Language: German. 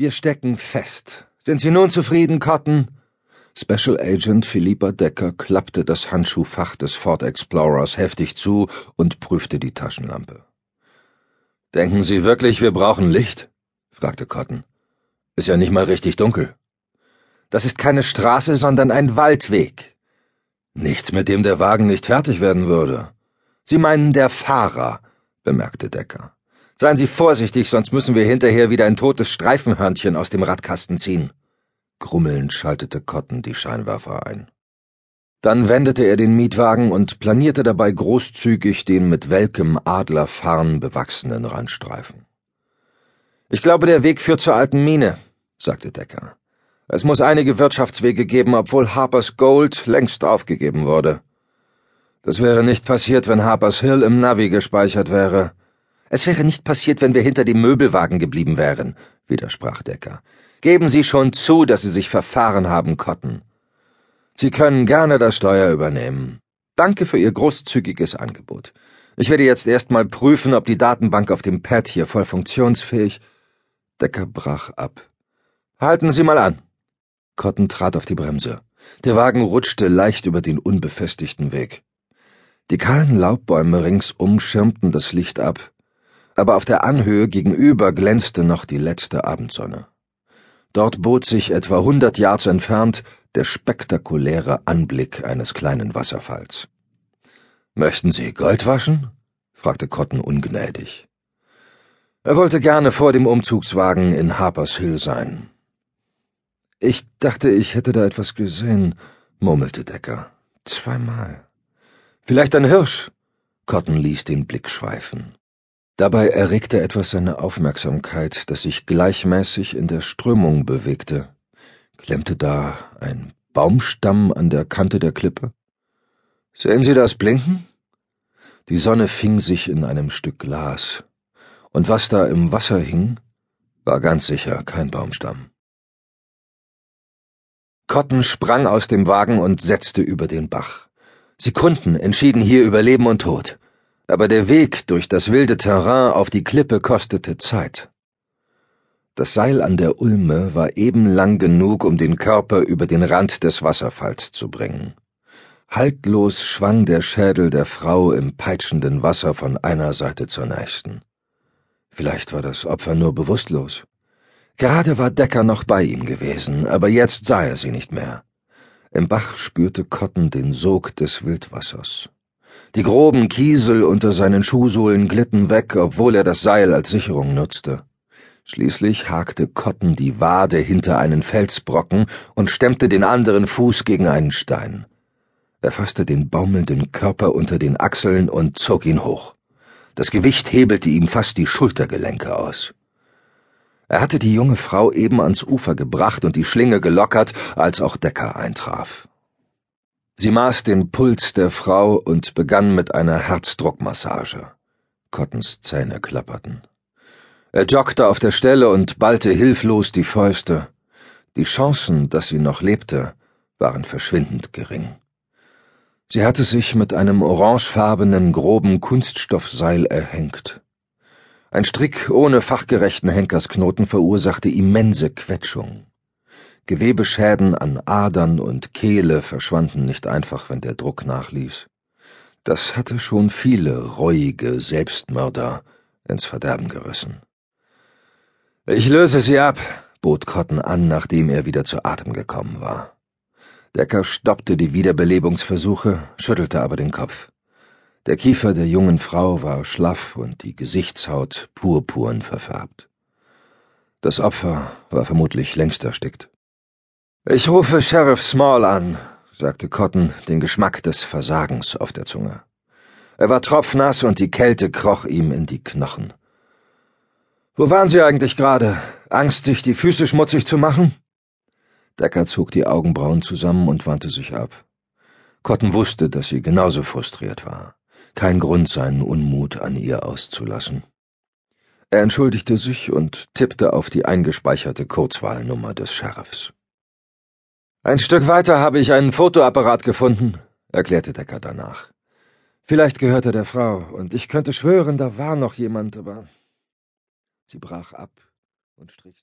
Wir stecken fest. Sind Sie nun zufrieden, Cotton? Special Agent Philippa Decker klappte das Handschuhfach des Ford Explorers heftig zu und prüfte die Taschenlampe. Denken Sie wirklich, wir brauchen Licht? fragte Cotton. Ist ja nicht mal richtig dunkel. Das ist keine Straße, sondern ein Waldweg. Nichts, mit dem der Wagen nicht fertig werden würde. Sie meinen der Fahrer, bemerkte Decker. Seien Sie vorsichtig, sonst müssen wir hinterher wieder ein totes Streifenhörnchen aus dem Radkasten ziehen. Grummelnd schaltete Cotton die Scheinwerfer ein. Dann wendete er den Mietwagen und planierte dabei großzügig den mit welkem Adlerfarn bewachsenen Randstreifen. Ich glaube, der Weg führt zur alten Mine, sagte Decker. Es muss einige Wirtschaftswege geben, obwohl Harpers Gold längst aufgegeben wurde. Das wäre nicht passiert, wenn Harpers Hill im Navi gespeichert wäre. Es wäre nicht passiert, wenn wir hinter dem Möbelwagen geblieben wären, widersprach Decker. Geben Sie schon zu, dass Sie sich verfahren haben, Cotton. Sie können gerne das Steuer übernehmen. Danke für Ihr großzügiges Angebot. Ich werde jetzt erstmal prüfen, ob die Datenbank auf dem Pad hier voll funktionsfähig. Decker brach ab. Halten Sie mal an. Cotton trat auf die Bremse. Der Wagen rutschte leicht über den unbefestigten Weg. Die kahlen Laubbäume ringsum schirmten das Licht ab, aber auf der Anhöhe gegenüber glänzte noch die letzte Abendsonne. Dort bot sich etwa hundert Yards entfernt der spektakuläre Anblick eines kleinen Wasserfalls. Möchten Sie Gold waschen? fragte Cotton ungnädig. Er wollte gerne vor dem Umzugswagen in Harpers Hill sein. Ich dachte, ich hätte da etwas gesehen, murmelte Decker. Zweimal. Vielleicht ein Hirsch? Cotton ließ den Blick schweifen. Dabei erregte etwas seine Aufmerksamkeit, das sich gleichmäßig in der Strömung bewegte. Klemmte da ein Baumstamm an der Kante der Klippe? Sehen Sie das Blinken? Die Sonne fing sich in einem Stück Glas, und was da im Wasser hing, war ganz sicher kein Baumstamm. Cotton sprang aus dem Wagen und setzte über den Bach. Sekunden entschieden hier über Leben und Tod aber der Weg durch das wilde Terrain auf die Klippe kostete Zeit. Das Seil an der Ulme war eben lang genug, um den Körper über den Rand des Wasserfalls zu bringen. Haltlos schwang der Schädel der Frau im peitschenden Wasser von einer Seite zur nächsten. Vielleicht war das Opfer nur bewusstlos. Gerade war Decker noch bei ihm gewesen, aber jetzt sah er sie nicht mehr. Im Bach spürte Cotton den Sog des Wildwassers. Die groben Kiesel unter seinen Schuhsohlen glitten weg, obwohl er das Seil als Sicherung nutzte. Schließlich hakte Cotton die Wade hinter einen Felsbrocken und stemmte den anderen Fuß gegen einen Stein. Er fasste den baumelnden Körper unter den Achseln und zog ihn hoch. Das Gewicht hebelte ihm fast die Schultergelenke aus. Er hatte die junge Frau eben ans Ufer gebracht und die Schlinge gelockert, als auch Decker eintraf. Sie maß den Puls der Frau und begann mit einer Herzdruckmassage. Cottons Zähne klapperten. Er joggte auf der Stelle und ballte hilflos die Fäuste. Die Chancen, dass sie noch lebte, waren verschwindend gering. Sie hatte sich mit einem orangefarbenen, groben Kunststoffseil erhängt. Ein Strick ohne fachgerechten Henkersknoten verursachte immense Quetschung. Gewebeschäden an Adern und Kehle verschwanden nicht einfach, wenn der Druck nachließ. Das hatte schon viele reuige Selbstmörder ins Verderben gerissen. Ich löse sie ab, bot Cotton an, nachdem er wieder zu Atem gekommen war. Decker stoppte die Wiederbelebungsversuche, schüttelte aber den Kopf. Der Kiefer der jungen Frau war schlaff und die Gesichtshaut purpurn verfärbt. Das Opfer war vermutlich längst erstickt. Ich rufe Sheriff Small an, sagte Cotton, den Geschmack des Versagens auf der Zunge. Er war tropfnass und die Kälte kroch ihm in die Knochen. Wo waren Sie eigentlich gerade? Angst, sich die Füße schmutzig zu machen? Decker zog die Augenbrauen zusammen und wandte sich ab. Cotton wusste, dass sie genauso frustriert war. Kein Grund, seinen Unmut an ihr auszulassen. Er entschuldigte sich und tippte auf die eingespeicherte Kurzwahlnummer des Sheriffs. Ein Stück weiter habe ich einen Fotoapparat gefunden, erklärte Decker danach. Vielleicht gehört er der Frau, und ich könnte schwören, da war noch jemand, aber sie brach ab und strich